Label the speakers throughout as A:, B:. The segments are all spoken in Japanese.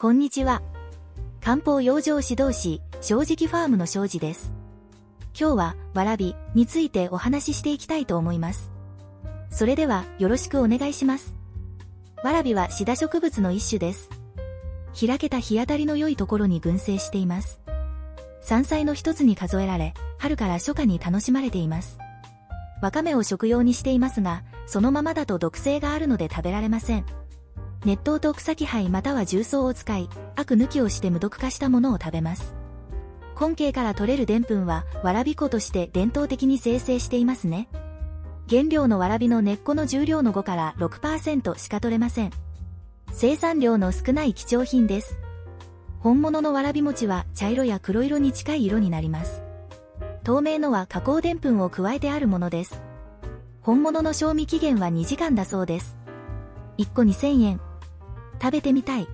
A: こんにちは。漢方養生指導士、正直ファームの正治です。今日は、わらびについてお話ししていきたいと思います。それでは、よろしくお願いします。わらびはシダ植物の一種です。開けた日当たりの良いところに群生しています。山菜の一つに数えられ、春から初夏に楽しまれています。わかめを食用にしていますが、そのままだと毒性があるので食べられません。熱湯と草木灰または重曹を使い、アク抜きをして無毒化したものを食べます。根茎から取れる澱粉は、わらび粉として伝統的に生成していますね。原料のわらびの根っこの重量の5から6%しか取れません。生産量の少ない貴重品です。本物のわらび餅は茶色や黒色に近い色になります。透明のは加工澱粉を加えてあるものです。本物の賞味期限は2時間だそうです。1個2000円。食べてみたい。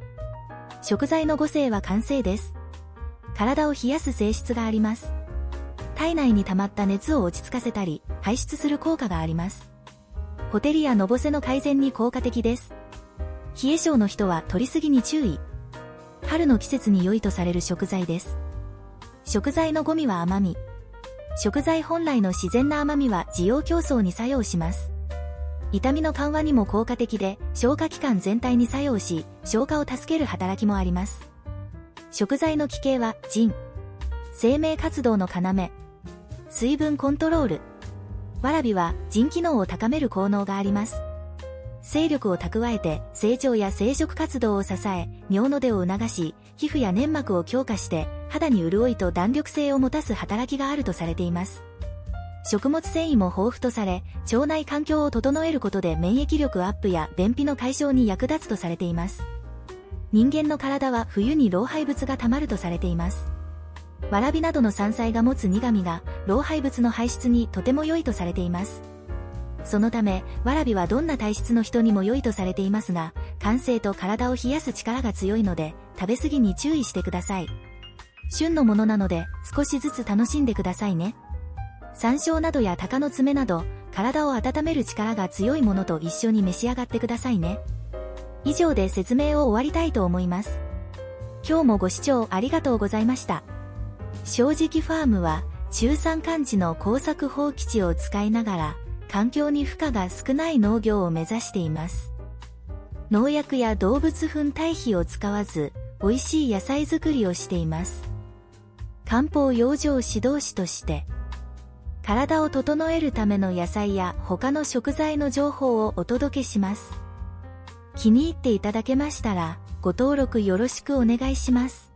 A: 食材の5性は完成です。体を冷やす性質があります。体内に溜まった熱を落ち着かせたり、排出する効果があります。ホテルやのぼせの改善に効果的です。冷え性の人は取りすぎに注意。春の季節に良いとされる食材です。食材のゴミは甘み。食材本来の自然な甘みは需要競争に作用します。痛みの緩和にも効果的で、消化器官全体に作用し、消化を助ける働きもあります。食材の奇形は、腎。生命活動の要。水分コントロール。わらびは、腎機能を高める効能があります。勢力を蓄えて、成長や生殖活動を支え、尿の出を促し、皮膚や粘膜を強化して、肌に潤いと弾力性を持たす働きがあるとされています。食物繊維も豊富とされ、腸内環境を整えることで免疫力アップや便秘の解消に役立つとされています。人間の体は冬に老廃物が溜まるとされています。わらびなどの山菜が持つ苦味が老廃物の排出にとても良いとされています。そのため、わらびはどんな体質の人にも良いとされていますが、感性と体を冷やす力が強いので、食べ過ぎに注意してください。旬のものなので、少しずつ楽しんでくださいね。山椒などや鷹の爪など、体を温める力が強いものと一緒に召し上がってくださいね。以上で説明を終わりたいと思います。今日もご視聴ありがとうございました。正直ファームは、中山間地の耕作放棄地を使いながら、環境に負荷が少ない農業を目指しています。農薬や動物粉堆肥を使わず、美味しい野菜作りをしています。漢方養生指導士として、体を整えるための野菜や他の食材の情報をお届けします。気に入っていただけましたら、ご登録よろしくお願いします。